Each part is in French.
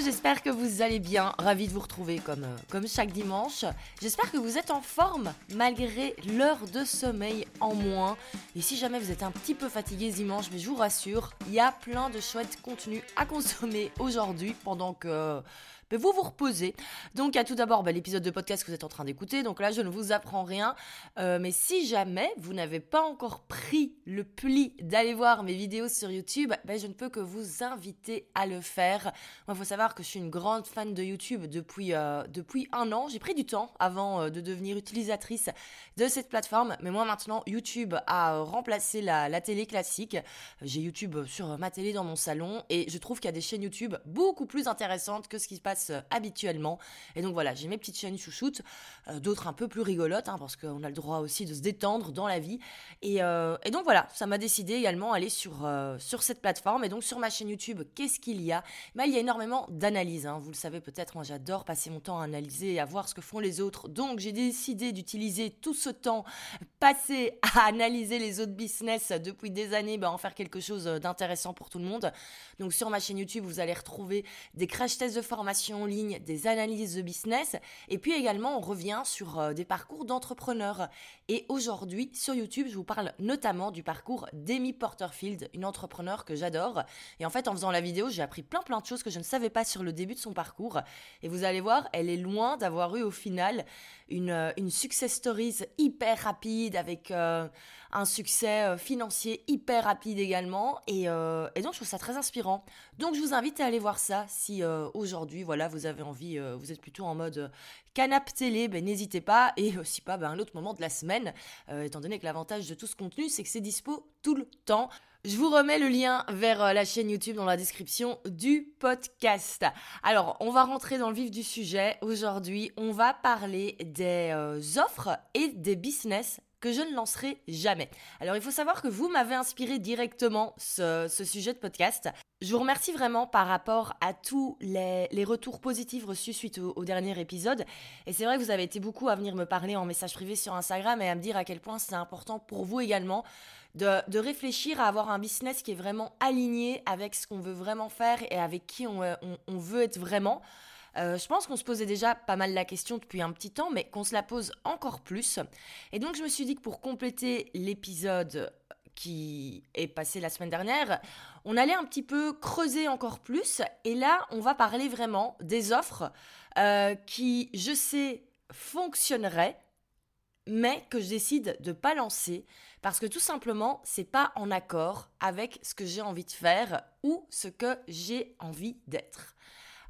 j'espère que vous allez bien. Ravi de vous retrouver comme, euh, comme chaque dimanche. J'espère que vous êtes en forme malgré l'heure de sommeil en moins. Et si jamais vous êtes un petit peu fatigué dimanche, mais je vous rassure, il y a plein de chouettes contenus à consommer aujourd'hui pendant que vous vous reposez. Donc, à tout d'abord bah, l'épisode de podcast que vous êtes en train d'écouter. Donc là, je ne vous apprends rien. Euh, mais si jamais vous n'avez pas encore pris le pli d'aller voir mes vidéos sur YouTube, bah, je ne peux que vous inviter à le faire. Moi, il faut savoir que je suis une grande fan de YouTube depuis, euh, depuis un an. J'ai pris du temps avant euh, de devenir utilisatrice de cette plateforme. Mais moi, maintenant, YouTube a remplacé la, la télé classique. J'ai YouTube sur ma télé dans mon salon et je trouve qu'il y a des chaînes YouTube beaucoup plus intéressantes que ce qui se passe euh, habituellement. Et donc voilà, j'ai mes petites chaînes chouchoutes, euh, d'autres un peu plus rigolotes, hein, parce qu'on a le droit aussi de se détendre dans la vie. Et, euh, donc voilà, ça m'a décidé également aller sur, sur cette plateforme. Et donc sur ma chaîne YouTube, qu'est-ce qu'il y a? Bah, Il y a énormément d'analyses. Hein. Vous le savez peut-être, moi j'adore passer mon temps à analyser et à voir ce que font les autres. Donc j'ai décidé d'utiliser tout ce temps passé à analyser les autres business depuis des années, bah, en faire quelque chose d'intéressant pour tout le monde. Donc sur ma chaîne YouTube, vous allez retrouver des crash tests de formation en ligne, des analyses de business, et puis également on revient sur euh, des parcours d'entrepreneurs. Et aujourd'hui sur YouTube, je vous parle notamment du parcours d'Amy Porterfield, une entrepreneur que j'adore. Et en fait, en faisant la vidéo, j'ai appris plein plein de choses que je ne savais pas sur le début de son parcours. Et vous allez voir, elle est loin d'avoir eu au final une, euh, une success stories hyper rapide avec euh, un succès financier hyper rapide également. Et, donc, je trouve ça très inspirant. Donc, je vous invite à aller voir ça si aujourd'hui, voilà, vous avez envie, euh, vous êtes plutôt en mode euh, canap télé, ben, n'hésitez pas. Et aussi pas ben, un autre moment de la semaine, euh, étant donné que l'avantage de tout ce contenu, c'est que c'est dispo tout le temps. Je vous remets le lien vers la chaîne YouTube dans la description du podcast. Alors, on va rentrer dans le vif du sujet. Aujourd'hui, on va parler des offres et des business que je ne lancerai jamais. Alors il faut savoir que vous m'avez inspiré directement ce, sujet de podcast. Je vous remercie vraiment par rapport à tous les, retours positifs reçus suite au, dernier épisode. Et c'est vrai que vous avez été beaucoup à venir me parler en message privé sur Instagram et à me dire à quel point c'est important pour vous également de, réfléchir à avoir un business qui est vraiment aligné avec ce qu'on veut vraiment faire et avec qui on veut être vraiment. Euh, je pense qu'on se posait déjà pas mal la question depuis un petit temps, mais qu'on se la pose encore plus. Et donc je me suis dit que pour compléter l'épisode qui est passé la semaine dernière, on allait un petit peu creuser encore plus. Et là, on va parler vraiment des offres euh, qui, je sais, fonctionneraient, mais que je décide de pas lancer parce que tout simplement, c'est pas en accord avec ce que j'ai envie de faire ou ce que j'ai envie d'être.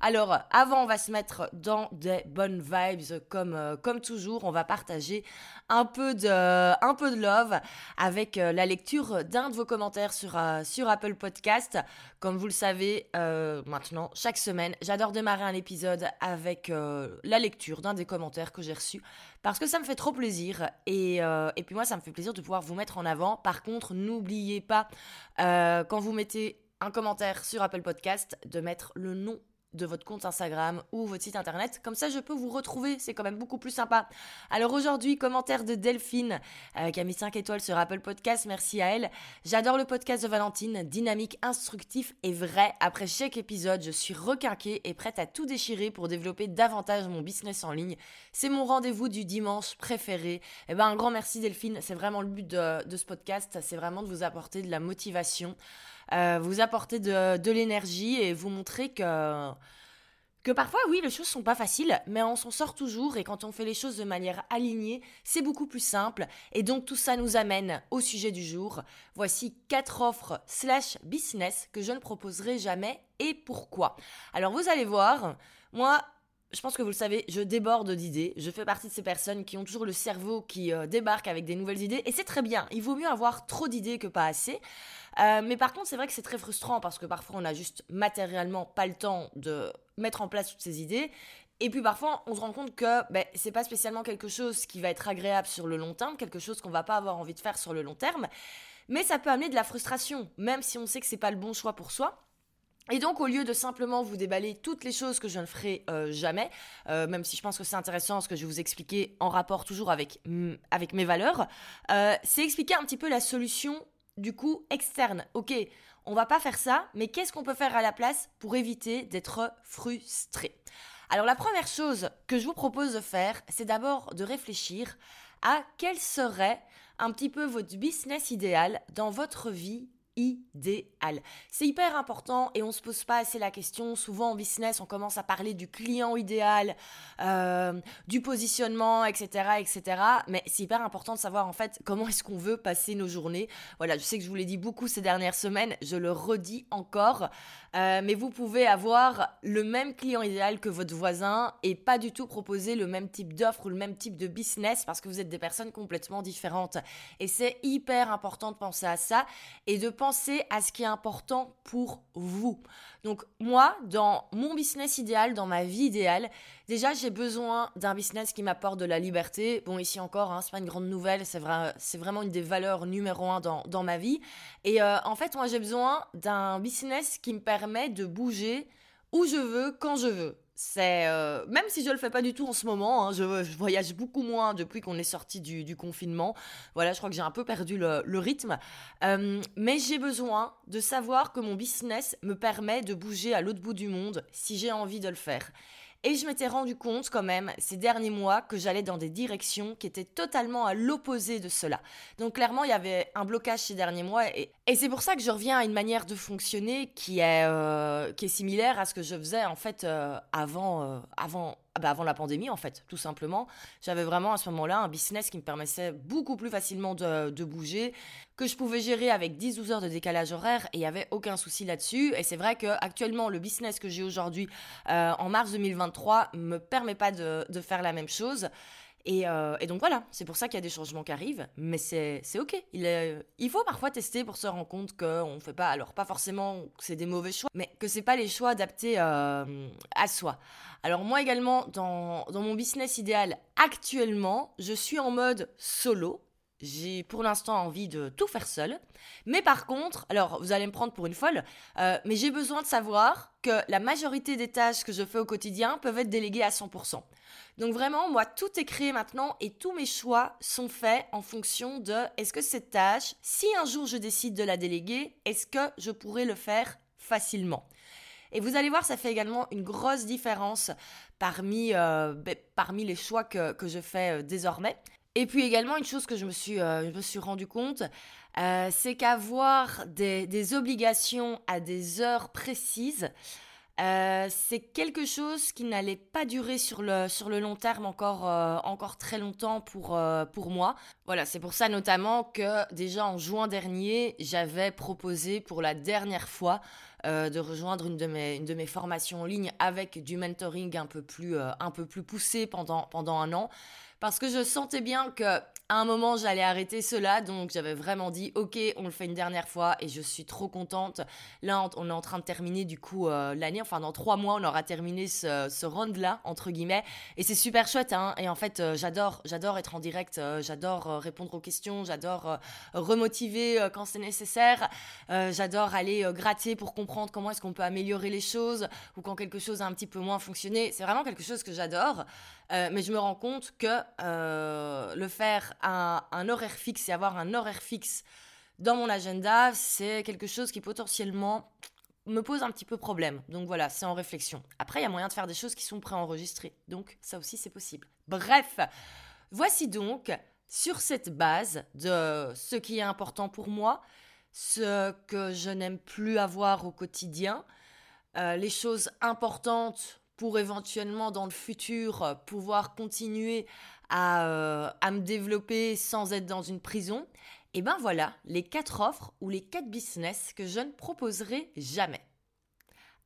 Alors, avant, on va se mettre dans des bonnes vibes comme, euh, toujours. On va partager un peu de, love avec euh, la lecture d'un de vos commentaires sur, euh, Apple Podcast. Comme vous le savez, maintenant, chaque semaine, j'adore démarrer un épisode avec la lecture d'un des commentaires que j'ai reçus parce que ça me fait trop plaisir. Et, et, puis moi, ça me fait plaisir de pouvoir vous mettre en avant. Par contre, n'oubliez pas, quand vous mettez un commentaire sur Apple Podcast, de mettre le nom de votre compte Instagram ou votre site internet. Comme ça, je peux vous retrouver. C'est quand même beaucoup plus sympa. Alors aujourd'hui, commentaire de Delphine euh, qui a mis 5 étoiles sur Apple Podcast. Merci à elle. J'adore le podcast de Valentine, dynamique, instructif et vrai. Après chaque épisode, je suis requinquée et prête à tout déchirer pour développer davantage mon business en ligne. C'est mon rendez-vous du dimanche préféré. Eh ben, un grand merci Delphine. C'est vraiment le but de, de ce podcast. C'est vraiment de vous apporter de la motivation. Euh, vous apporter de, l'énergie et vous montrer que que parfois, oui, les choses sont pas faciles, mais on s'en sort toujours et quand on fait les choses de manière alignée, c'est beaucoup plus simple. Et donc tout ça nous amène au sujet du jour. Voici quatre offres slash business que je ne proposerai jamais et pourquoi. Alors vous allez voir, moi, je pense que vous le savez, je déborde d'idées. Je fais partie de ces personnes qui ont toujours le cerveau qui euh, débarque avec des nouvelles idées. Et c'est très bien. Il vaut mieux avoir trop d'idées que pas assez. Euh, mais par contre, c'est vrai que c'est très frustrant parce que parfois on a juste matériellement pas le temps de mettre en place toutes ces idées. Et puis parfois, on se rend compte que ben, c'est pas spécialement quelque chose qui va être agréable sur le long terme, quelque chose qu'on va pas avoir envie de faire sur le long terme. Mais ça peut amener de la frustration, même si on sait que c'est pas le bon choix pour soi. Et donc, au lieu de simplement vous déballer toutes les choses que je ne ferai euh, jamais, euh, même si je pense que c'est intéressant ce que je vais vous expliquer en rapport toujours avec, mes valeurs, c'est expliquer un petit peu la solution du coup externe. Ok, On va pas faire ça, mais qu'est-ce qu'on peut faire à la place pour éviter d'être frustré? Alors la première chose que je vous propose de faire, c'est d'abord de réfléchir à quel serait un petit peu votre business idéal dans votre vie idéal. C'est hyper important et on se pose pas assez la question. Souvent en business, on commence à parler du client idéal, euh, du positionnement, etc., etc. Mais c'est hyper important de savoir en fait comment est-ce qu'on veut passer nos journées. Voilà, je sais que je vous l'ai dit beaucoup ces dernières semaines, je le redis encore. Euh, mais vous pouvez avoir le même client idéal que votre voisin et pas du tout proposer le même type d'offre ou le même type de business parce que vous êtes des personnes complètement différentes. Et c'est hyper important de penser à ça et de penser à ce qui est important pour vous. Donc moi, dans mon business idéal, dans ma vie idéale, déjà j'ai besoin d'un business qui m'apporte de la liberté. Bon, ici encore, hein, c'est pas une grande nouvelle, c'est vrai, c'est vraiment une des valeurs numéro un dans, dans ma vie. Et euh, en fait, moi j'ai besoin d'un business qui me permet de bouger où je veux, quand je veux c'est euh, même si je le fais pas du tout en ce moment, hein, je, voyage beaucoup moins depuis qu'on est sorti du, confinement. Voilà, je crois que j'ai un peu perdu le, rythme, euh, mais j'ai besoin de savoir que mon business me permet de bouger à l'autre bout du monde si j'ai envie de le faire. Et je m'étais rendu compte quand même ces derniers mois que j'allais dans des directions qui étaient totalement à l'opposé de cela. Donc clairement, il y avait un blocage ces derniers mois et, c'est pour ça que je reviens à une manière de fonctionner qui est, euh, qui est similaire à ce que je faisais en fait euh, avant, euh, avant, bah, avant la pandémie, en fait, tout simplement. J'avais vraiment à ce moment-là un business qui me permettait beaucoup plus facilement de, bouger, que je pouvais gérer avec 10-12 heures de décalage horaire et il n'y avait aucun souci là-dessus. Et c'est vrai que actuellement, le business que j'ai aujourd'hui, euh, en mars 2023, me permet pas de, faire la même chose. Euh, et, donc voilà, c'est pour ça qu'il y a des changements qui arrivent, mais c'est ok. Il, il faut parfois tester pour se rendre compte qu'on ne fait pas, alors pas forcément que c'est des mauvais choix, mais que c'est pas les choix adaptés euh, à soi. Alors moi également, dans, mon business idéal actuellement, je suis en mode solo. J'ai pour l'instant envie de tout faire seul. Mais par contre, alors vous allez me prendre pour une folle, euh, mais j'ai besoin de savoir que la majorité des tâches que je fais au quotidien peuvent être déléguées à 100%. Donc vraiment, moi, tout est créé maintenant et tous mes choix sont faits en fonction de est-ce que cette tâche, si un jour je décide de la déléguer, est-ce que je pourrais le faire facilement? Et vous allez voir, ça fait également une grosse différence parmi, euh, ben, parmi les choix que, que je fais euh, désormais. Et puis également, une chose que je me suis, euh, je me suis rendu compte, c'est qu'avoir des, des, obligations à des heures précises, c'est quelque chose qui n'allait pas durer sur le, sur le long terme encore, encore très longtemps pour, pour moi. Voilà, c'est pour ça notamment que déjà en juin dernier, j'avais proposé pour la dernière fois euh, de rejoindre une de, mes, une de mes formations en ligne avec du mentoring un peu plus, euh, un peu plus poussé pendant, pendant un an. Parce que je sentais bien que à un moment, j'allais arrêter cela, donc j'avais vraiment dit, ok, on le fait une dernière fois, et je suis trop contente. Là, on est en train de terminer du coup euh, l'année, enfin dans trois mois, on aura terminé ce, ce round-là, entre guillemets, et c'est super chouette, hein. Et en fait, j'adore, j'adore être en direct, j'adore répondre aux questions, j'adore remotiver quand c'est nécessaire, j'adore aller gratter pour comprendre comment est-ce qu'on peut améliorer les choses ou quand quelque chose a un petit peu moins fonctionné. C'est vraiment quelque chose que j'adore. Euh, mais je me rends compte que euh, le faire à un horaire fixe et avoir un horaire fixe dans mon agenda, c'est quelque chose qui potentiellement me pose un petit peu problème. Donc voilà, c'est en réflexion. Après, il y a moyen de faire des choses qui sont préenregistrées. Donc ça aussi, c'est possible. Bref, voici donc, sur cette base de ce qui est important pour moi, ce que je n'aime plus avoir au quotidien, euh, les choses importantes pour éventuellement dans le futur pouvoir continuer à, euh, à, me développer sans être dans une prison, et ben voilà les quatre offres ou les quatre business que je ne proposerai jamais.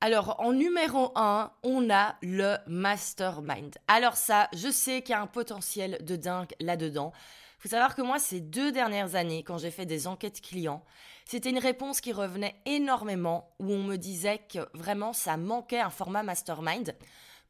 Alors, en numéro 1, on a le mastermind. Alors ça, je sais qu'il y a un potentiel de dingue là-dedans. Il faut savoir que moi, ces deux dernières années, quand j'ai fait des enquêtes clients, c'était une réponse qui revenait énormément, où on me disait que vraiment ça manquait un format mastermind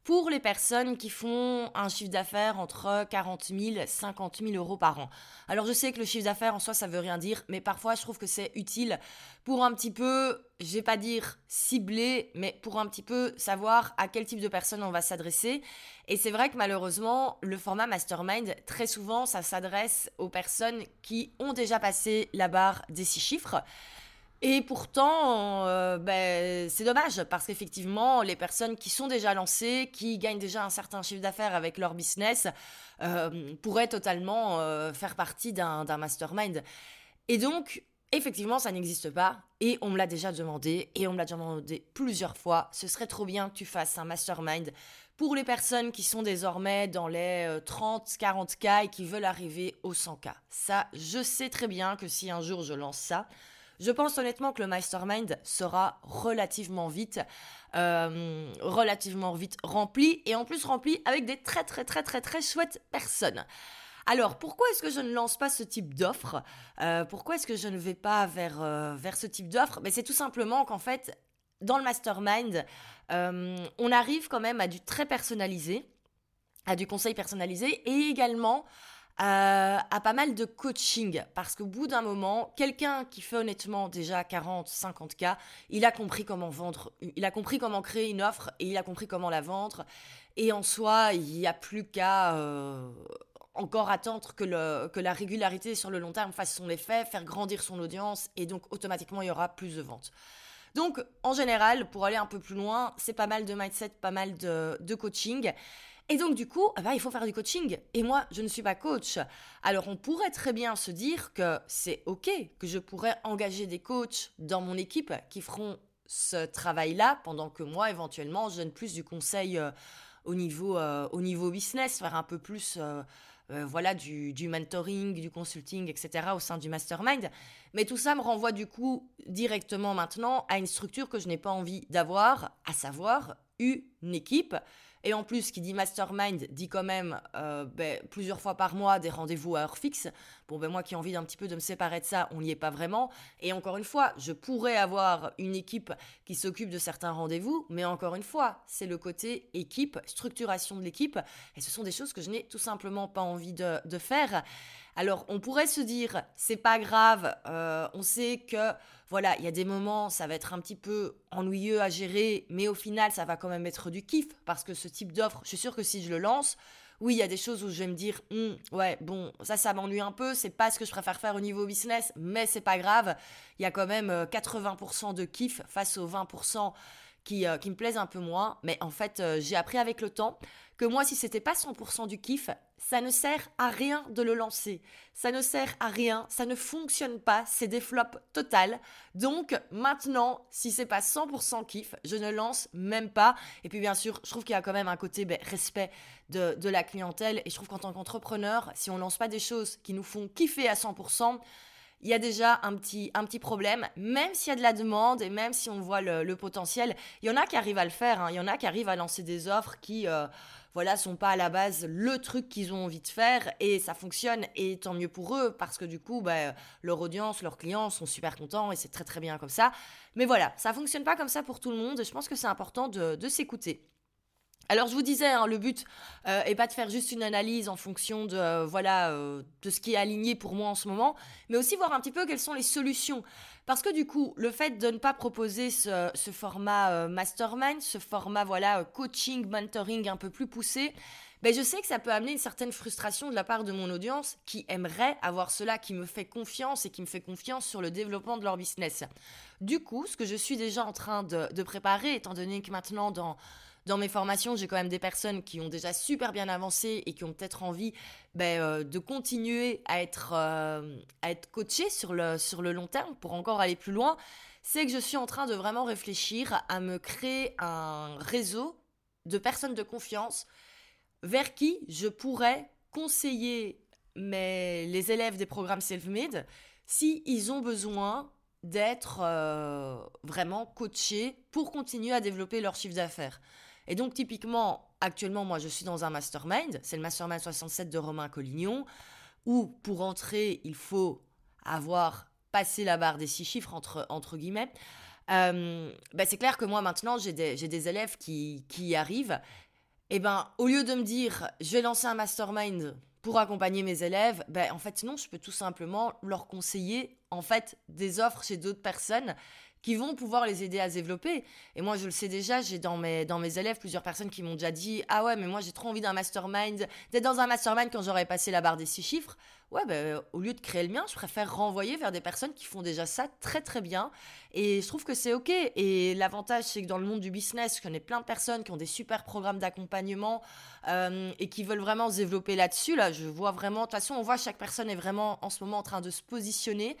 pour les personnes qui font un chiffre d'affaires entre 40 000 et 50 000 euros par an. Alors je sais que le chiffre d'affaires en soi ça veut rien dire, mais parfois je trouve que c'est utile pour un petit peu, je vais pas dire cibler, mais pour un petit peu savoir à quel type de personnes on va s'adresser. Et c'est vrai que malheureusement, le format mastermind, très souvent, ça s'adresse aux personnes qui ont déjà passé la barre des six chiffres. Et pourtant, euh, ben, c'est dommage parce qu'effectivement, les personnes qui sont déjà lancées, qui gagnent déjà un certain chiffre d'affaires avec leur business, euh, pourraient totalement euh, faire partie d'un mastermind. Et donc, effectivement, ça n'existe pas. Et on me l'a déjà demandé, et on me l'a demandé plusieurs fois. Ce serait trop bien que tu fasses un mastermind pour les personnes qui sont désormais dans les 30, 40K et qui veulent arriver aux 100K. Ça, je sais très bien que si un jour je lance ça, je pense honnêtement que le mastermind sera relativement vite, euh, relativement vite rempli et en plus rempli avec des très très très très très chouettes personnes. Alors, pourquoi est-ce que je ne lance pas ce type d'offre? Euh, Pourquoi est-ce que je ne vais pas vers, euh, vers ce type d'offre? Mais C'est tout simplement qu'en fait, dans le mastermind, on arrive quand même à du très personnalisé, à du conseil personnalisé et également à pas mal de coaching. Parce qu'au bout d'un moment, quelqu'un qui fait honnêtement déjà 40, 50 k, il a compris comment vendre, il a compris comment créer une offre et il a compris comment la vendre. Et en soi, il n'y a plus qu'à euh, encore attendre que, la régularité sur le long terme fasse son effet, faire grandir son audience et donc automatiquement il y aura plus de ventes. Donc en général, pour aller un peu plus loin, c'est pas mal de mindset, pas mal de coaching. Et donc, du coup, ah bah, il faut faire du coaching. Et moi, je ne suis pas coach. Alors, on pourrait très bien se dire que c'est OK, que je pourrais engager des coachs dans mon équipe qui feront ce travail-là pendant que moi, éventuellement, je donne plus du conseil euh, au, niveau, euh, au niveau business, faire un peu plus euh, voilà, du, du, mentoring, du consulting, etc. au sein du mastermind. Mais tout ça me renvoie du coup directement maintenant à une structure que je n'ai pas envie d'avoir, à savoir une équipe et en plus, qui dit mastermind dit quand même euh, ben, plusieurs fois par mois des rendez-vous à heure fixe. Bon, ben moi qui ai envie d'un petit peu de me séparer de ça, on n'y est pas vraiment. Et encore une fois, je pourrais avoir une équipe qui s'occupe de certains rendez-vous, mais encore une fois, c'est le côté équipe, structuration de l'équipe. Et ce sont des choses que je n'ai tout simplement pas envie de, de faire. Alors, on pourrait se dire, c'est pas grave, euh, on sait que voilà, il y a des moments, ça va être un petit peu ennuyeux à gérer, mais au final, ça va quand même être du kiff parce que ce type d'offre, je suis sûre que si je le lance, oui, il y a des choses où je vais me dire, hum, ouais, bon, ça, ça m'ennuie un peu, c'est pas ce que je préfère faire au niveau business, mais c'est pas grave. Il y a quand même 80% euh, de kiff face aux 20% qui, euh, qui me plaisent un peu moins. Mais en fait, euh, j'ai appris avec le temps que moi, si c'était pas 100% du kiff, ça ne sert à rien de le lancer. Ça ne sert à rien, ça ne fonctionne pas, c'est des flops total. Donc maintenant, si c'est pas 100% kiff, je ne lance même pas. Et puis bien sûr, je trouve qu'il y a quand même un côté ben, respect de, de la clientèle. Et je trouve qu'en tant qu'entrepreneur, si on lance pas des choses qui nous font kiffer à 100%, il y a déjà un petit, un petit problème, même s'il y a de la demande et même si on voit le, potentiel. Il y en a qui arrivent à le faire, hein. il y en a qui arrivent à lancer des offres qui, euh, voilà, sont pas à la base le truc qu'ils ont envie de faire et ça fonctionne et tant mieux pour eux parce que du coup, bah, leur audience, leurs clients sont super contents et c'est très très bien comme ça. Mais voilà, ça fonctionne pas comme ça pour tout le monde et je pense que c'est important de, de s'écouter. Alors je vous disais, hein, le but euh, est pas de faire juste une analyse en fonction de euh, voilà euh, de ce qui est aligné pour moi en ce moment, mais aussi voir un petit peu quelles sont les solutions. Parce que du coup, le fait de ne pas proposer ce, format mastermind, ce format voilà coaching, mentoring un peu plus poussé, ben je sais que ça peut amener une certaine frustration de la part de mon audience qui aimerait avoir cela, qui me fait confiance et qui me fait confiance sur le développement de leur business. Du coup, ce que je suis déjà en train de préparer, étant donné que maintenant dans dans mes formations, j'ai quand même des personnes qui ont déjà super bien avancé et qui ont peut-être envie ben, euh, de continuer à être, euh, coachées sur le, sur le long terme pour encore aller plus loin. C'est que je suis en train de vraiment réfléchir à me créer un réseau de personnes de confiance vers qui je pourrais conseiller mes, les élèves des programmes self-made s'ils ils ont besoin d'être euh, vraiment coachés pour continuer à développer leur chiffre d'affaires. Et donc, typiquement, actuellement, moi, je suis dans un mastermind. C'est le mastermind 67 de Romain Collignon, où pour entrer, il faut avoir passé la barre des six chiffres, entre, entre guillemets. Bah, c'est clair que moi, maintenant, j'ai des, des, élèves qui, qui y arrivent. Et ben, au lieu de me dire, je vais lancer un mastermind pour accompagner mes élèves, ben, en fait, non, je peux tout simplement leur conseiller, en fait, des offres chez d'autres personnes qui vont pouvoir les aider à se développer. Et moi, je le sais déjà, j'ai dans mes, dans mes élèves plusieurs personnes qui m'ont déjà dit Ah ouais, mais moi j'ai trop envie d'un mastermind, d'être dans un mastermind quand j'aurais passé la barre des six chiffres. Ouais, ben, au lieu de créer le mien, je préfère renvoyer vers des personnes qui font déjà ça très très bien. Et je trouve que c'est OK. Et l'avantage, c'est que dans le monde du business, je connais plein de personnes qui ont des super programmes d'accompagnement euh, et qui veulent vraiment se développer là-dessus. Là, je vois vraiment, de toute façon, on voit chaque personne est vraiment en ce moment en train de se positionner.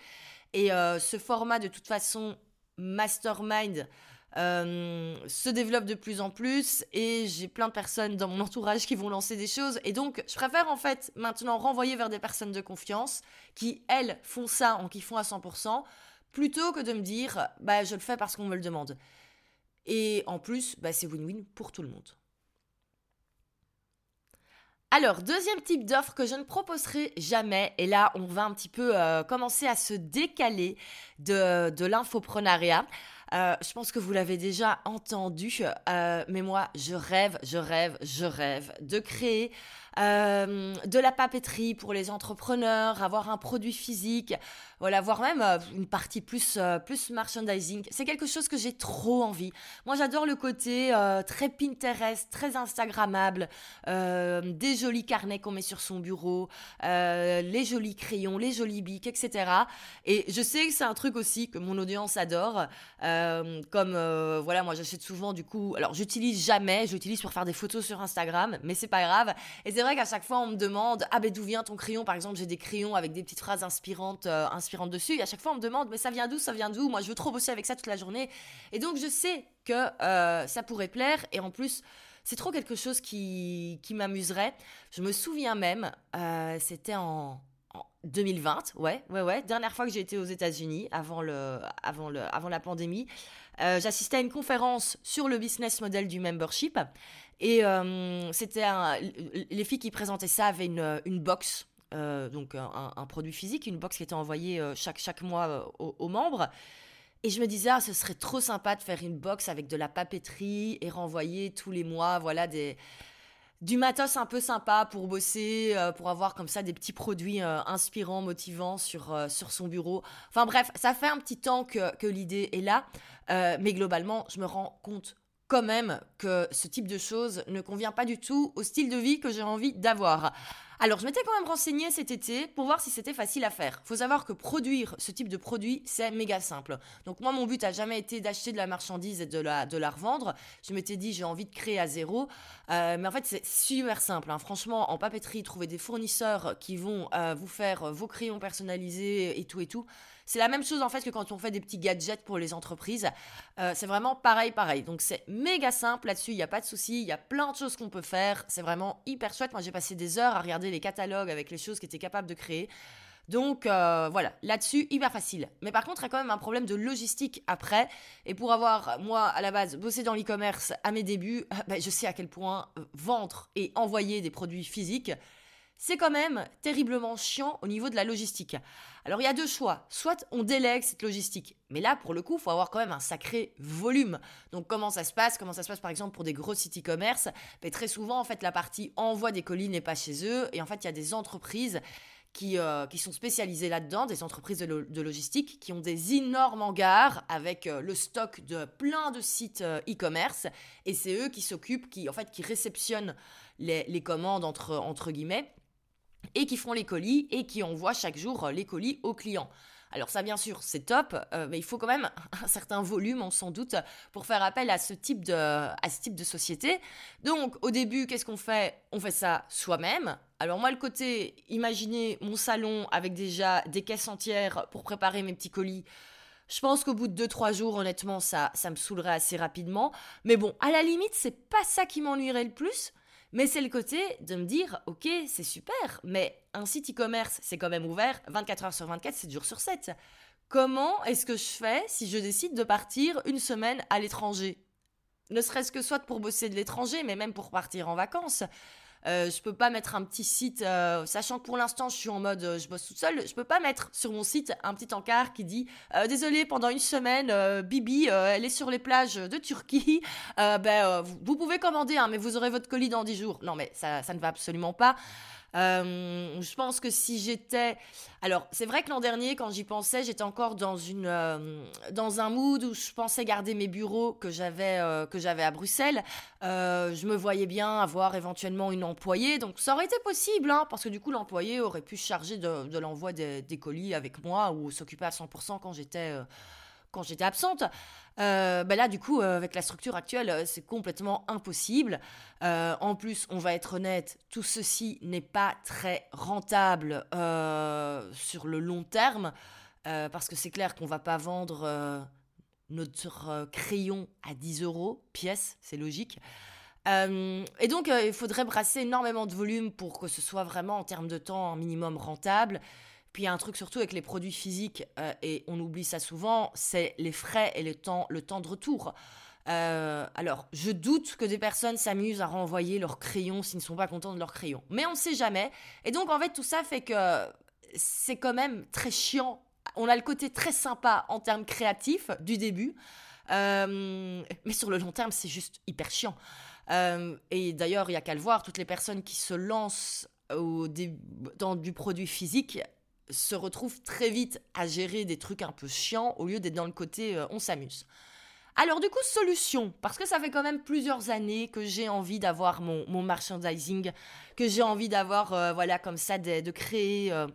Et euh, ce format, de toute façon, mastermind, euh, se développe de plus en plus et j'ai plein de personnes dans mon entourage qui vont lancer des choses et donc je préfère en fait maintenant renvoyer vers des personnes de confiance qui elles font ça en kiffant à 100% plutôt que de me dire bah je le fais parce qu'on me le demande et en plus bah, c'est win-win pour tout le monde. Alors, deuxième type d'offre que je ne proposerai jamais, et là on va un petit peu euh, commencer à se décaler de, de l'infoprenariat. Euh, je pense que vous l'avez déjà entendu, euh, mais moi, je rêve, je rêve, je rêve de créer euh, de la papeterie pour les entrepreneurs, avoir un produit physique, voilà, voire même euh, une partie plus, euh, plus merchandising. C'est quelque chose que j'ai trop envie. Moi, j'adore le côté très Pinterest, très Instagrammable, des jolis carnets qu'on met sur son bureau, les jolis crayons, les jolis bics, etc. Et je sais que c'est un truc aussi que mon audience adore. comme, voilà, moi, j'achète souvent, du coup, alors j'utilise jamais, j'utilise pour faire des photos sur Instagram, mais c'est pas grave. Et c'est qu'à chaque fois, on me demande Ah, ben d'où vient ton crayon? Par exemple, j'ai des crayons avec des petites phrases inspirantes, euh, inspirantes dessus. Et à chaque fois, on me demande Mais ça vient d'où? Ça vient d'où? Moi, je veux trop bosser avec ça toute la journée. Et donc, je sais que euh, ça pourrait plaire. Et en plus, c'est trop quelque chose qui, qui m'amuserait. Je me souviens même, euh, c'était en, 2020, ouais, ouais, ouais. Dernière fois que j'ai été aux États-Unis avant, le, avant, le, avant la pandémie. J'assistais à une conférence sur le business model du membership et euh, c'était les filles qui présentaient ça avaient une, une box, euh, donc un, produit physique, une box qui était envoyée euh, chaque, chaque mois aux, membres. Et je me disais, ah, ce serait trop sympa de faire une box avec de la papeterie et renvoyer tous les mois, voilà, des, du matos un peu sympa pour bosser, pour avoir comme ça des petits produits inspirants, motivants sur, sur son bureau. Enfin bref, ça fait un petit temps que, que l'idée est là, mais globalement, je me rends compte quand même que ce type de choses ne convient pas du tout au style de vie que j'ai envie d'avoir. Alors, je m'étais quand même renseignée cet été pour voir si c'était facile à faire. Faut savoir que produire ce type de produit, c'est méga simple. Donc, moi, mon but a jamais été d'acheter de la marchandise et de la, de la revendre. Je m'étais dit, j'ai envie de créer à zéro. Euh, mais en fait, c'est super simple. Hein. Franchement, en papeterie, trouver des fournisseurs qui vont euh, vous faire vos crayons personnalisés et tout et tout. C'est la même chose en fait que quand on fait des petits gadgets pour les entreprises. Euh, c'est vraiment pareil, pareil. Donc c'est méga simple là-dessus, il n'y a pas de souci, il y a plein de choses qu'on peut faire. C'est vraiment hyper chouette. Moi j'ai passé des heures à regarder les catalogues avec les choses qui étaient capables de créer. Donc euh, voilà, là-dessus, hyper facile. Mais par contre, il y a quand même un problème de logistique après. Et pour avoir, moi, à la base, bossé dans l'e-commerce à mes débuts, bah, je sais à quel point euh, vendre et envoyer des produits physiques, c'est quand même terriblement chiant au niveau de la logistique. Alors il y a deux choix. Soit on délègue cette logistique, mais là pour le coup, il faut avoir quand même un sacré volume. Donc comment ça se passe? Comment ça se passe par exemple pour des gros sites e-commerce mais Très souvent en fait la partie envoi des colis n'est pas chez eux et en fait il y a des entreprises qui, euh, qui, sont spécialisées là-dedans, des entreprises de, logistique qui ont des énormes hangars avec euh, le stock de plein de sites euh, e-commerce et c'est eux qui s'occupent, qui en fait qui réceptionnent les, les commandes entre, entre guillemets et qui font les colis et qui envoient chaque jour euh, les colis aux clients. Alors ça bien sûr c'est top, euh, mais il faut quand même un certain volume, on s'en doute, pour faire appel à ce type de, société. Donc au début, qu'est-ce qu'on fait? On fait ça soi-même. Alors moi le côté, imaginez mon salon avec déjà des caisses entières pour préparer mes petits colis. Je pense qu'au bout de 2-3 jours, honnêtement, ça, ça me saoulerait assez rapidement. Mais bon, à la limite, c'est pas ça qui m'ennuierait le plus. Mais c'est le côté de me dire, ok, c'est super, mais un site e-commerce, c'est quand même ouvert 24 heures sur 24, 7 jours sur 7. Comment est-ce que je fais si je décide de partir une semaine à l'étranger? Ne serait-ce que soit pour bosser de l'étranger, mais même pour partir en vacances. Euh, je peux pas mettre un petit site, euh, sachant que pour l'instant je suis en mode euh, je bosse toute seule, je peux pas mettre sur mon site un petit encart qui dit désolé pendant une semaine Bibi elle est sur les plages de Turquie, ben vous, pouvez commander hein, mais vous aurez votre colis dans 10 jours. Non mais ça, ça ne va absolument pas. Euh, je pense que si j'étais... Alors, c'est vrai que l'an dernier, quand j'y pensais, j'étais encore dans, une, euh, dans un mood où je pensais garder mes bureaux que j'avais euh, à Bruxelles. je me voyais bien avoir éventuellement une employée, donc ça aurait été possible, hein, parce que du coup, l'employé aurait pu se charger de, de l'envoi des, des, colis avec moi ou s'occuper à 100% quand j'étais quand j'étais absente. Ben là, du coup, euh, avec la structure actuelle, euh, c'est complètement impossible. en plus, on va être honnête, tout ceci n'est pas très rentable sur le long terme, parce que c'est clair qu'on va pas vendre notre crayon à 10 euros pièce, c'est logique. et donc, il faudrait brasser énormément de volume pour que ce soit vraiment en termes de temps un minimum rentable. Puis il y a un truc surtout avec les produits physiques, euh, et on oublie ça souvent, c'est les frais et le temps, le temps de retour. Euh, alors, je doute que des personnes s'amusent à renvoyer leurs crayons s'ils ne sont pas contents de leurs crayons. Mais on ne sait jamais. Et donc, en fait, tout ça fait que c'est quand même très chiant. On a le côté très sympa en termes créatifs du début. Euh, mais sur le long terme, c'est juste hyper chiant. et d'ailleurs, il n'y a qu'à le voir, toutes les personnes qui se lancent au dans du produit physique, se retrouve très vite à gérer des trucs un peu chiants au lieu d'être dans le côté euh, on s'amuse. Alors du coup, solution, parce que ça fait quand même plusieurs années que j'ai envie d'avoir mon, mon, merchandising, que j'ai envie d'avoir, euh, voilà, comme ça, de, créer euh,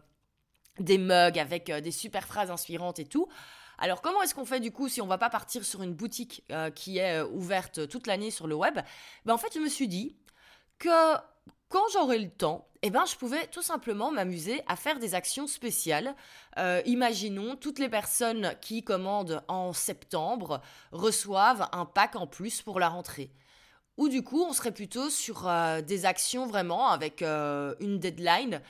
des mugs avec des super phrases inspirantes et tout. Alors comment est-ce qu'on fait du coup si on va pas partir sur une boutique qui est ouverte toute l'année sur le web? Ben, En fait, je me suis dit que quand j'aurai le temps, eh ben, je pouvais tout simplement m'amuser à faire des actions spéciales. Euh, imaginons, toutes les personnes qui commandent en septembre reçoivent un pack en plus pour la rentrée. Ou du coup, on serait plutôt sur euh, des actions vraiment avec euh, une deadline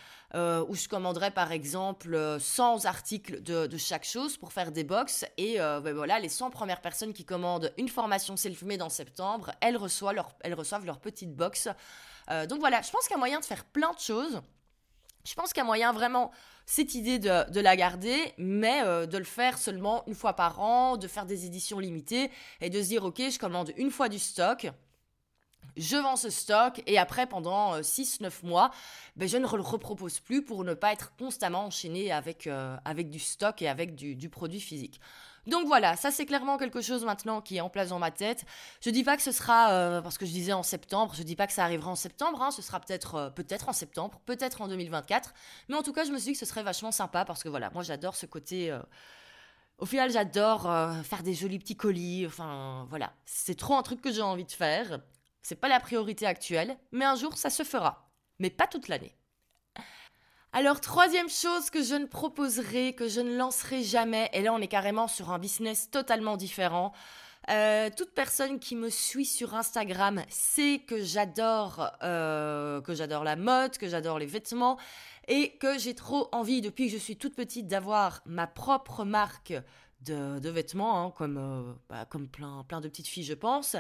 où je commanderais par exemple 100 articles de, chaque chose pour faire des box. Et ben voilà, les 100 premières personnes qui commandent une formation self-made en septembre, elles reçoivent leur, elles reçoivent leur petite box euh, donc voilà, je pense qu'il y a moyen de faire plein de choses. Je pense qu'il y a moyen vraiment cette idée de, la garder, mais euh, de le faire seulement une fois par an, de faire des éditions limitées et de se dire ok, je commande une fois du stock, je vends ce stock et après pendant 6-9 euh, mois, ben, je ne le repropose plus pour ne pas être constamment enchaîné avec, avec du stock et avec du produit physique. Donc voilà, ça c'est clairement quelque chose maintenant qui est en place dans ma tête. Je dis pas que ce sera, euh, parce que je disais en septembre, je dis pas que ça arrivera en septembre, hein, ce sera peut-être euh, peut-être en septembre, peut-être en 2024. Mais en tout cas, je me suis dit que ce serait vachement sympa parce que voilà, moi j'adore ce côté... Euh, au final, j'adore faire des jolis petits colis. Enfin, voilà. C'est trop un truc que j'ai envie de faire. C'est pas la priorité actuelle, mais un jour ça se fera. Mais pas toute l'année. Alors, troisième chose que je ne proposerai, que je ne lancerai jamais, et là on est carrément sur un business totalement différent. Euh, toute personne qui me suit sur Instagram sait que j'adore euh, que j'adore la mode, que j'adore les vêtements et que j'ai trop envie depuis que je suis toute petite d'avoir ma propre marque de, vêtements, hein, comme, euh, bah, comme plein, plein de petites filles, je pense.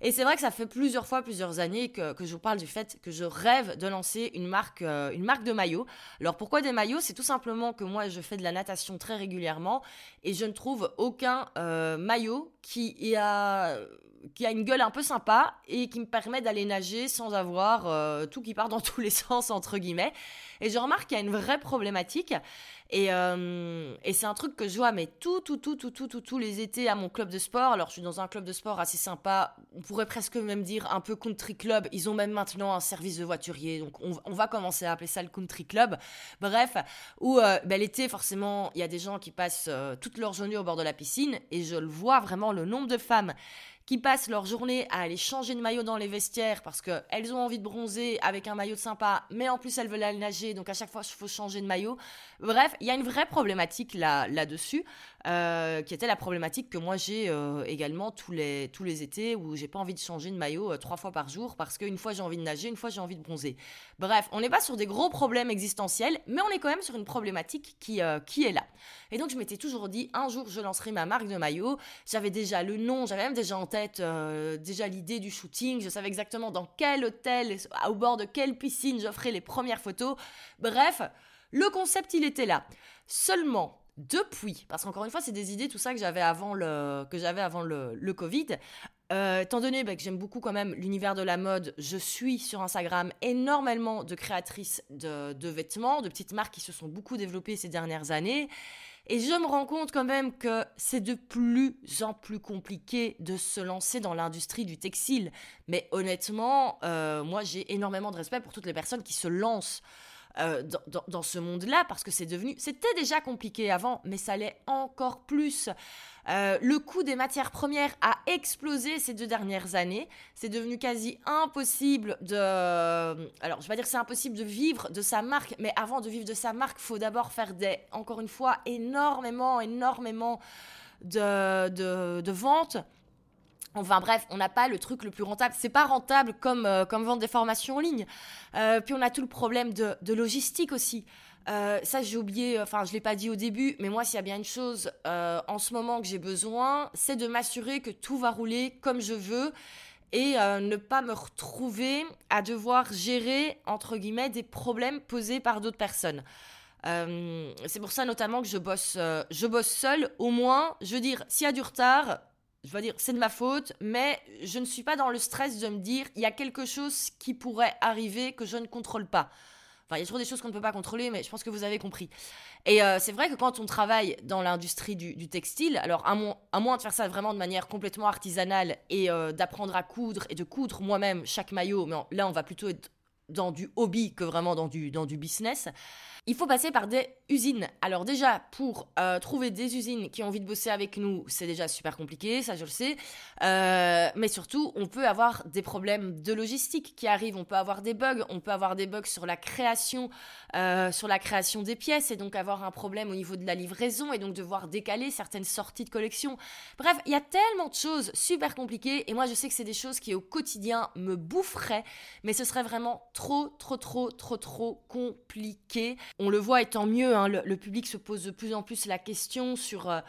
Et c'est vrai que ça fait plusieurs fois, plusieurs années que, je vous parle du fait que je rêve de lancer une marque, euh, une marque de maillots. Alors pourquoi des maillots? C'est tout simplement que moi, je fais de la natation très régulièrement et je ne trouve aucun euh, maillot qui a qui a une gueule un peu sympa et qui me permet d'aller nager sans avoir tout qui part dans tous les sens entre guillemets. Et je remarque qu'il y a une vraie problématique et, euh, et c'est un truc que je vois, mais tout, tout, tout, tout, tout, tout, tous les étés à mon club de sport. Alors, je suis dans un club de sport assez sympa. On pourrait presque même dire un peu country club. Ils ont même maintenant un service de voiturier. Donc, on, va commencer à appeler ça le country club. Bref, où euh, ben, l'été, forcément, il y a des gens qui passent euh, toute leur journée au bord de la piscine. Et je le vois vraiment, le nombre de femmes qui passent leur journée à aller changer de maillot dans les vestiaires parce qu'elles ont envie de bronzer avec un maillot sympa, mais en plus elles veulent aller nager, donc à chaque fois il faut changer de maillot. Bref, il y a une vraie problématique là, là-dessus, euh, qui était la problématique que moi j'ai euh, également tous les, tous les étés où j'ai pas envie de changer de maillot euh, trois fois par jour parce qu'une fois j'ai envie de nager, une fois j'ai envie de bronzer. Bref, on n'est pas sur des gros problèmes existentiels, mais on est quand même sur une problématique qui, qui est là. Et donc je m'étais toujours dit, un jour je lancerai ma marque de maillot. J'avais déjà le nom, j'avais même déjà en tête déjà l'idée du shooting. Je savais exactement dans quel hôtel, au bord de quelle piscine je ferais les premières photos. Bref, le concept il était là. Seulement, depuis, parce qu'encore une fois, c'est des idées, tout ça que j'avais avant le, que j'avais avant le, Covid. Euh, étant donné bah, que j'aime beaucoup quand même l'univers de la mode, je suis sur Instagram énormément de créatrices de, de, vêtements, de petites marques qui se sont beaucoup développées ces dernières années. Et je me rends compte quand même que c'est de plus en plus compliqué de se lancer dans l'industrie du textile. Mais honnêtement, euh, moi j'ai énormément de respect pour toutes les personnes qui se lancent. Euh, dans, ce monde-là parce que c'est devenu, c'était déjà compliqué avant, mais ça l'est encore plus. Euh, le coût des matières premières a explosé ces deux dernières années. C'est devenu quasi impossible de, alors je vais pas dire c'est impossible de vivre de sa marque, mais avant de vivre de sa marque, faut d'abord faire des, encore une fois, énormément, énormément de, de, de ventes Enfin bref, on n'a pas le truc le plus rentable. C'est pas rentable comme, euh, comme vendre des formations en ligne. Euh, puis on a tout le problème de, logistique aussi. Euh, ça, j'ai oublié, enfin, je ne l'ai pas dit au début, mais moi, s'il y a bien une chose en ce moment que j'ai besoin, c'est de m'assurer que tout va rouler comme je veux et ne pas me retrouver à devoir gérer, entre guillemets, des problèmes posés par d'autres personnes. c'est pour ça notamment que je bosse, je bosse seule. Au moins, je veux dire, s'il y a du retard, je vais dire, c'est de ma faute, mais je ne suis pas dans le stress de me dire, il y a quelque chose qui pourrait arriver que je ne contrôle pas. Enfin, il y a toujours des choses qu'on ne peut pas contrôler, mais je pense que vous avez compris. Et euh, c'est vrai que quand on travaille dans l'industrie du, textile, alors à, moins de faire ça vraiment de manière complètement artisanale et euh, d'apprendre à coudre et de coudre moi-même chaque maillot, mais là on va plutôt être dans du hobby que vraiment dans du, dans du business il faut passer par des usines. Alors déjà, pour euh, trouver des usines qui ont envie de bosser avec nous, c'est déjà super compliqué, ça je le sais. Euh, mais surtout, on peut avoir des problèmes de logistique qui arrivent, on peut avoir des bugs, on peut avoir des bugs sur la création, euh, sur la création des pièces, et donc avoir un problème au niveau de la livraison, et donc devoir décaler certaines sorties de collection. Bref, il y a tellement de choses super compliquées, et moi je sais que c'est des choses qui au quotidien me boufferaient, mais ce serait vraiment trop, trop, trop, trop, trop compliqué. On le voit et tant mieux, hein, le, public se pose de plus en plus la question sur, euh,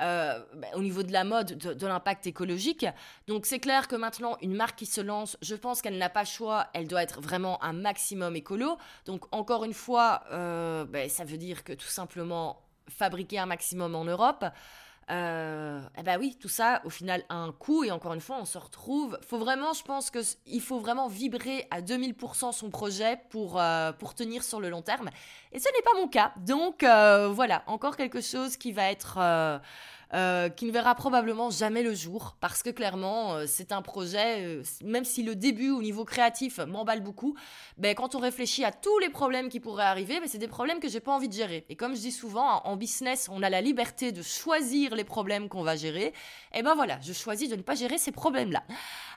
euh, bah, au niveau de la mode, de, l'impact écologique. Donc c'est clair que maintenant, une marque qui se lance, je pense qu'elle n'a pas choix, elle doit être vraiment un maximum écolo. Donc encore une fois, euh, bah, ça veut dire que tout simplement fabriquer un maximum en Europe. Euh, eh ben oui, tout ça, au final, a un coût. Et encore une fois, on se retrouve. Faut vraiment, je pense que il faut vraiment vibrer à 2000% son projet pour, euh, pour tenir sur le long terme. Et ce n'est pas mon cas. Donc euh, voilà, encore quelque chose qui va être euh, qui ne verra probablement jamais le jour, parce que clairement, euh, c'est un projet, euh, même si le début au niveau créatif m'emballe beaucoup, ben, quand on réfléchit à tous les problèmes qui pourraient arriver, ben, c'est des problèmes que j'ai pas envie de gérer. Et comme je dis souvent, en business, on a la liberté de choisir les problèmes qu'on va gérer. Et ben voilà, je choisis de ne pas gérer ces problèmes-là.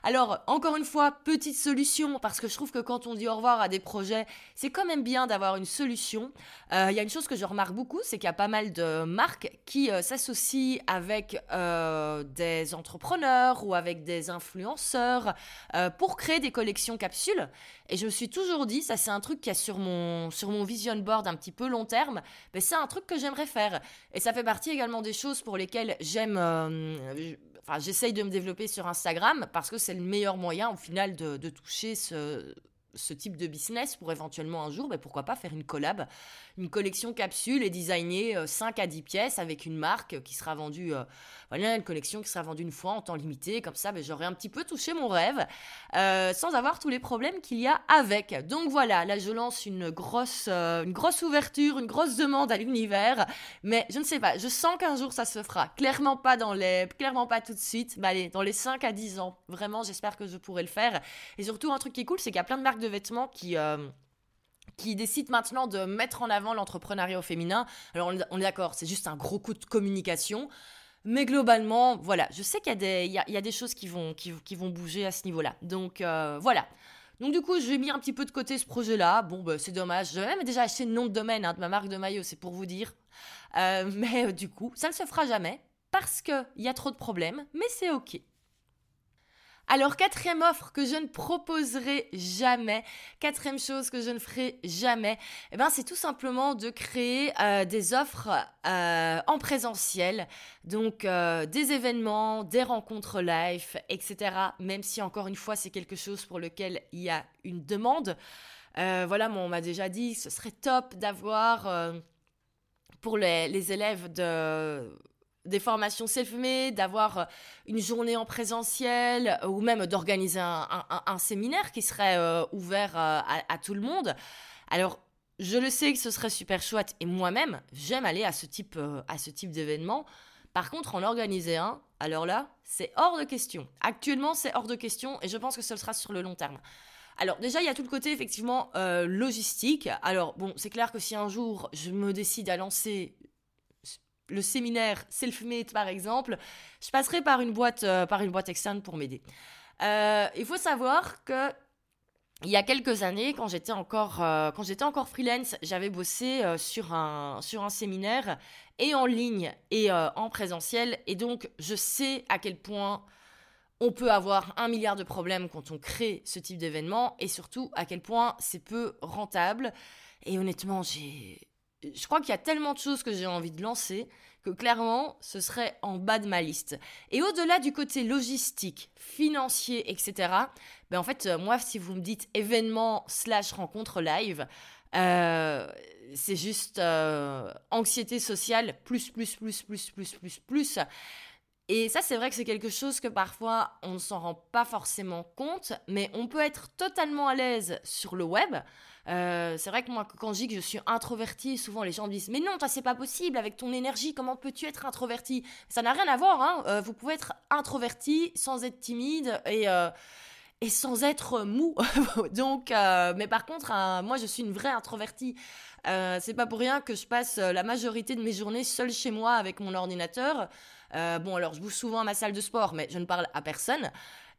Alors, encore une fois, petite solution, parce que je trouve que quand on dit au revoir à des projets, c'est quand même bien d'avoir une solution. Il y a une chose que je remarque beaucoup, c'est qu'il y a pas mal de marques qui s'associent avec euh, des entrepreneurs ou avec des influenceurs euh, pour créer des collections capsules. Et je me suis toujours dit, ça c'est un truc qui est sur mon, sur mon vision board un petit peu long terme, mais c'est un truc que j'aimerais faire. Et ça fait partie également des choses pour lesquelles j'aime... Euh, enfin, j'essaye de me développer sur Instagram parce que c'est le meilleur moyen au final de, toucher ce, ce type de business pour éventuellement un jour, mais pourquoi pas faire une collab, une collection capsule et designer 5 euh, à 10 pièces avec une marque qui sera vendue, euh, voilà, une collection qui sera vendue une fois en temps limité, comme ça ben, j'aurais un petit peu touché mon rêve euh, sans avoir tous les problèmes qu'il y a avec. Donc voilà, là je lance une grosse, une grosse ouverture, une grosse demande à l'univers, mais je ne sais pas, je sens qu'un jour ça se fera. Clairement pas dans les, clairement pas tout de suite, mais allez, dans les 5 à 10 ans. Vraiment, j'espère que je pourrai le faire. Et surtout, un truc qui est cool, c'est qu'il y a plein de marques de vêtements qui qui décident maintenant de mettre en avant l'entrepreneuriat féminin. Alors on est d'accord, c'est juste un gros coup de communication. Mais globalement, voilà, je sais qu'il y, a des, choses qui vont, bouger à ce niveau-là. Donc euh, voilà. Donc du coup, j'ai mis un petit peu de côté ce projet-là. Bon, bah, c'est dommage. J'avais même déjà acheté le nom de domaine hein, de ma marque de maillot, c'est pour vous dire. Euh, mais du coup, ça ne se fera jamais parce qu'il y a trop de problèmes. Mais c'est ok. Alors, quatrième offre que je ne proposerai jamais, quatrième chose que je ne ferai jamais, eh ben, c'est tout simplement de créer euh, des offres euh, en présentiel, donc euh, des événements, des rencontres live, etc. Même si, encore une fois, c'est quelque chose pour lequel il y a une demande. voilà, on m'a déjà dit, ce serait top d'avoir pour les, les, élèves de des formations self-made, d'avoir une journée en présentiel ou même d'organiser un, séminaire qui serait ouvert à, tout le monde. Alors, je le sais que ce serait super chouette et moi-même, j'aime aller à ce type, type d'événement. Par contre, en organiser un, alors là, c'est hors de question. Actuellement, c'est hors de question et je pense que ce sera sur le long terme. Alors déjà, il y a tout le côté effectivement euh, logistique. Alors bon, c'est clair que si un jour je me décide à lancer le séminaire Selfmade par exemple, je passerai par une boîte, euh, par une boîte externe pour m'aider. Euh, il faut savoir que il y a quelques années, quand j'étais encore, quand j'étais encore freelance, j'avais bossé sur, un, sur un séminaire et en ligne et en présentiel. Et donc, je sais à quel point on peut avoir un milliard de problèmes quand on crée ce type d'événement et surtout à quel point c'est peu rentable. Et honnêtement, j'ai, je crois qu'il y a tellement de choses que j'ai envie de lancer que clairement, ce serait en bas de ma liste. Et au-delà du côté logistique, financier, etc., ben en fait, euh, moi, si vous me dites événement slash rencontre live, euh, c'est juste euh, anxiété sociale plus, plus, plus, plus, plus, plus, plus. Et ça, c'est vrai que c'est quelque chose que parfois on ne s'en rend pas forcément compte, mais on peut être totalement à l'aise sur le web. Euh, c'est vrai que moi, quand je dis que je suis introvertie, souvent les gens me disent Mais non, toi, c'est pas possible avec ton énergie, comment peux-tu être introvertie? Ça n'a rien à voir, hein. Euh, vous pouvez être introverti sans être timide et. Euh, et sans être mou. Donc, mais par contre, moi, je suis une vraie introvertie. c'est pas pour rien que je passe la majorité de mes journées seule chez moi avec mon ordinateur. Euh, bon, alors je bouge souvent à ma salle de sport, mais je ne parle à personne.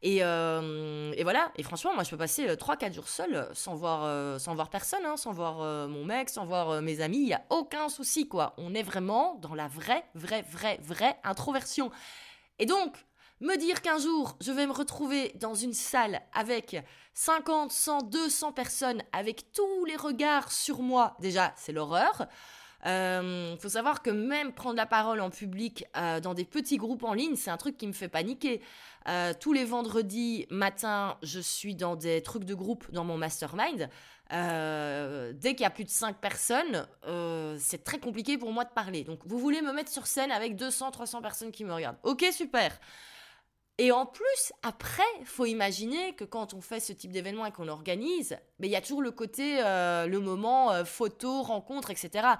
Et, euh, voilà, et franchement, moi je peux passer 3-4 euh, jours seul sans voir, sans voir personne, hein, sans voir mon mec, sans voir mes amis, il n'y a aucun souci quoi. On est vraiment dans la vraie, vraie, vraie, vraie introversion. Et donc, me dire qu'un jour je vais me retrouver dans une salle avec 50, 100, 200 personnes, avec tous les regards sur moi, déjà c'est l'horreur. Il euh, faut savoir que même prendre la parole en public euh, dans des petits groupes en ligne, c'est un truc qui me fait paniquer. Euh, tous les vendredis matin, je suis dans des trucs de groupe dans mon mastermind. dès qu'il y a plus de 5 personnes, c'est très compliqué pour moi de parler. Donc, vous voulez me mettre sur scène avec 200, 300 personnes qui me regardent. Ok, super. Et en plus, après, faut imaginer que quand on fait ce type d'événement et qu'on organise, mais il y a toujours le côté, le moment photo, rencontre, etc.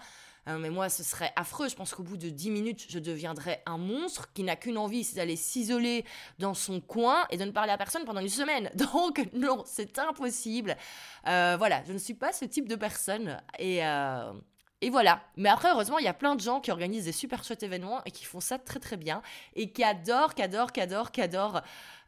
Hein, mais moi, ce serait affreux. Je pense qu'au bout de 10 minutes, je deviendrais un monstre qui n'a qu'une envie, c'est d'aller s'isoler dans son coin et de ne parler à personne pendant une semaine. Donc, non, c'est impossible. Euh, voilà, je ne suis pas ce type de personne. Et. Et voilà. Mais après, heureusement, il y a plein de gens qui organisent des super chouettes événements et qui font ça très très bien et qui adorent, qui adorent, qui adorent, qui adorent,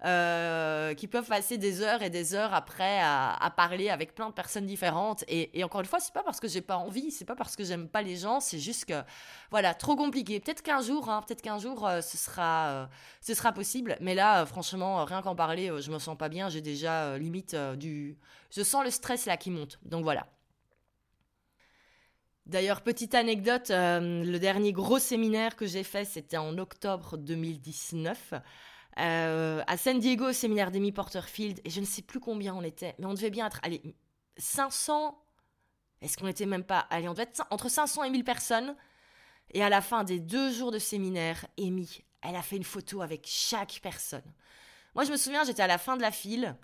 euh, qui peuvent passer des heures et des heures après à, parler avec plein de personnes différentes. Et, encore une fois, c'est pas parce que j'ai pas envie, c'est pas parce que j'aime pas les gens, c'est juste que voilà, trop compliqué. Peut-être qu'un jour, hein, peut-être qu'un jour, euh, ce sera, euh, ce sera possible. Mais là, franchement, rien qu'en parler, je me sens pas bien. J'ai déjà limite du, je sens le stress là qui monte. Donc voilà. D'ailleurs, petite anecdote, euh, le dernier gros séminaire que j'ai fait, c'était en octobre 2019. Euh, à San Diego, au séminaire d'Amy Porterfield, et je ne sais plus combien on était, mais on devait bien être, allez, 500, est-ce qu'on était même pas, allez, on devait être entre 500 et 1000 personnes, et à la fin des deux jours de séminaire, Amy, elle a fait une photo avec chaque personne. Moi, je me souviens, j'étais à la fin de la file,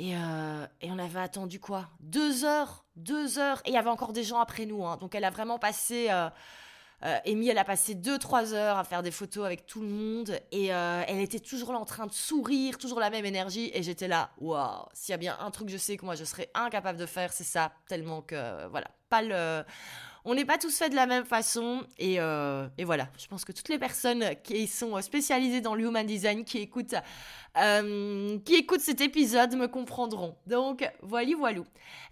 euh, et, on avait attendu quoi? Deux heures Deux heures Et il y avait encore des gens après nous. Hein. Donc elle a vraiment passé... Euh, euh, Amy, elle a passé deux, trois heures à faire des photos avec tout le monde. Et elle était toujours là en train de sourire, toujours la même énergie. Et j'étais là, waouh S'il y a bien un truc je sais que moi je serais incapable de faire, c'est ça. Tellement que, voilà, pas le on n'est pas tous faits de la même façon. Et, et, voilà, je pense que toutes les personnes qui sont spécialisées dans le human design, qui écoutent euh, qui écoutent cet épisode me comprendront. Donc, voilà. Et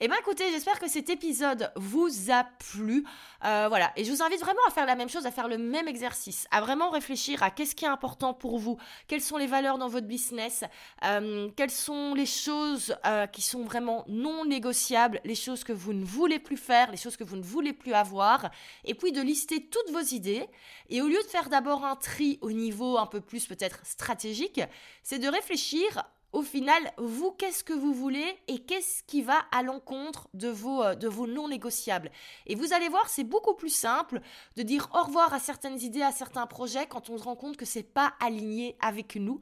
eh ben écoutez, j'espère que cet épisode vous a plu. Euh, voilà, et je vous invite vraiment à faire la même chose, à faire le même exercice, à vraiment réfléchir à qu'est-ce qui est important pour vous, quelles sont les valeurs dans votre business, euh, quelles sont les choses qui sont vraiment non négociables, les choses que vous ne voulez plus faire, les choses que vous ne voulez plus avoir, et puis de lister toutes vos idées. Et au lieu de faire d'abord un tri au niveau un peu plus peut-être stratégique, c'est de réfléchir au final, vous, qu'est-ce que vous voulez et qu'est-ce qui va à l'encontre de vos, euh, de vos non négociables. Et vous allez voir, c'est beaucoup plus simple de dire au revoir à certaines idées, à certains projets quand on se rend compte que c'est pas aligné avec nous.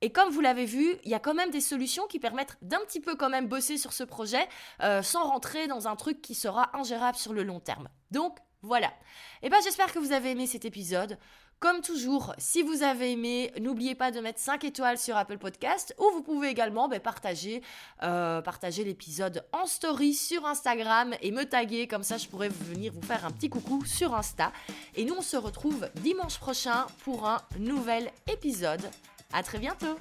Et comme vous l'avez vu, il y a quand même des solutions qui permettent d'un petit peu quand même bosser sur ce projet euh, sans rentrer dans un truc qui sera ingérable sur le long terme. Donc voilà. Et eh ben j'espère que vous avez aimé cet épisode. Comme toujours, si vous avez aimé, n'oubliez pas de mettre 5 étoiles sur Apple Podcast ou vous pouvez également ben, partager, euh, partager l'épisode en story sur Instagram et me taguer, comme ça je pourrais venir vous faire un petit coucou sur Insta. Et nous on se retrouve dimanche prochain pour un nouvel épisode. À très bientôt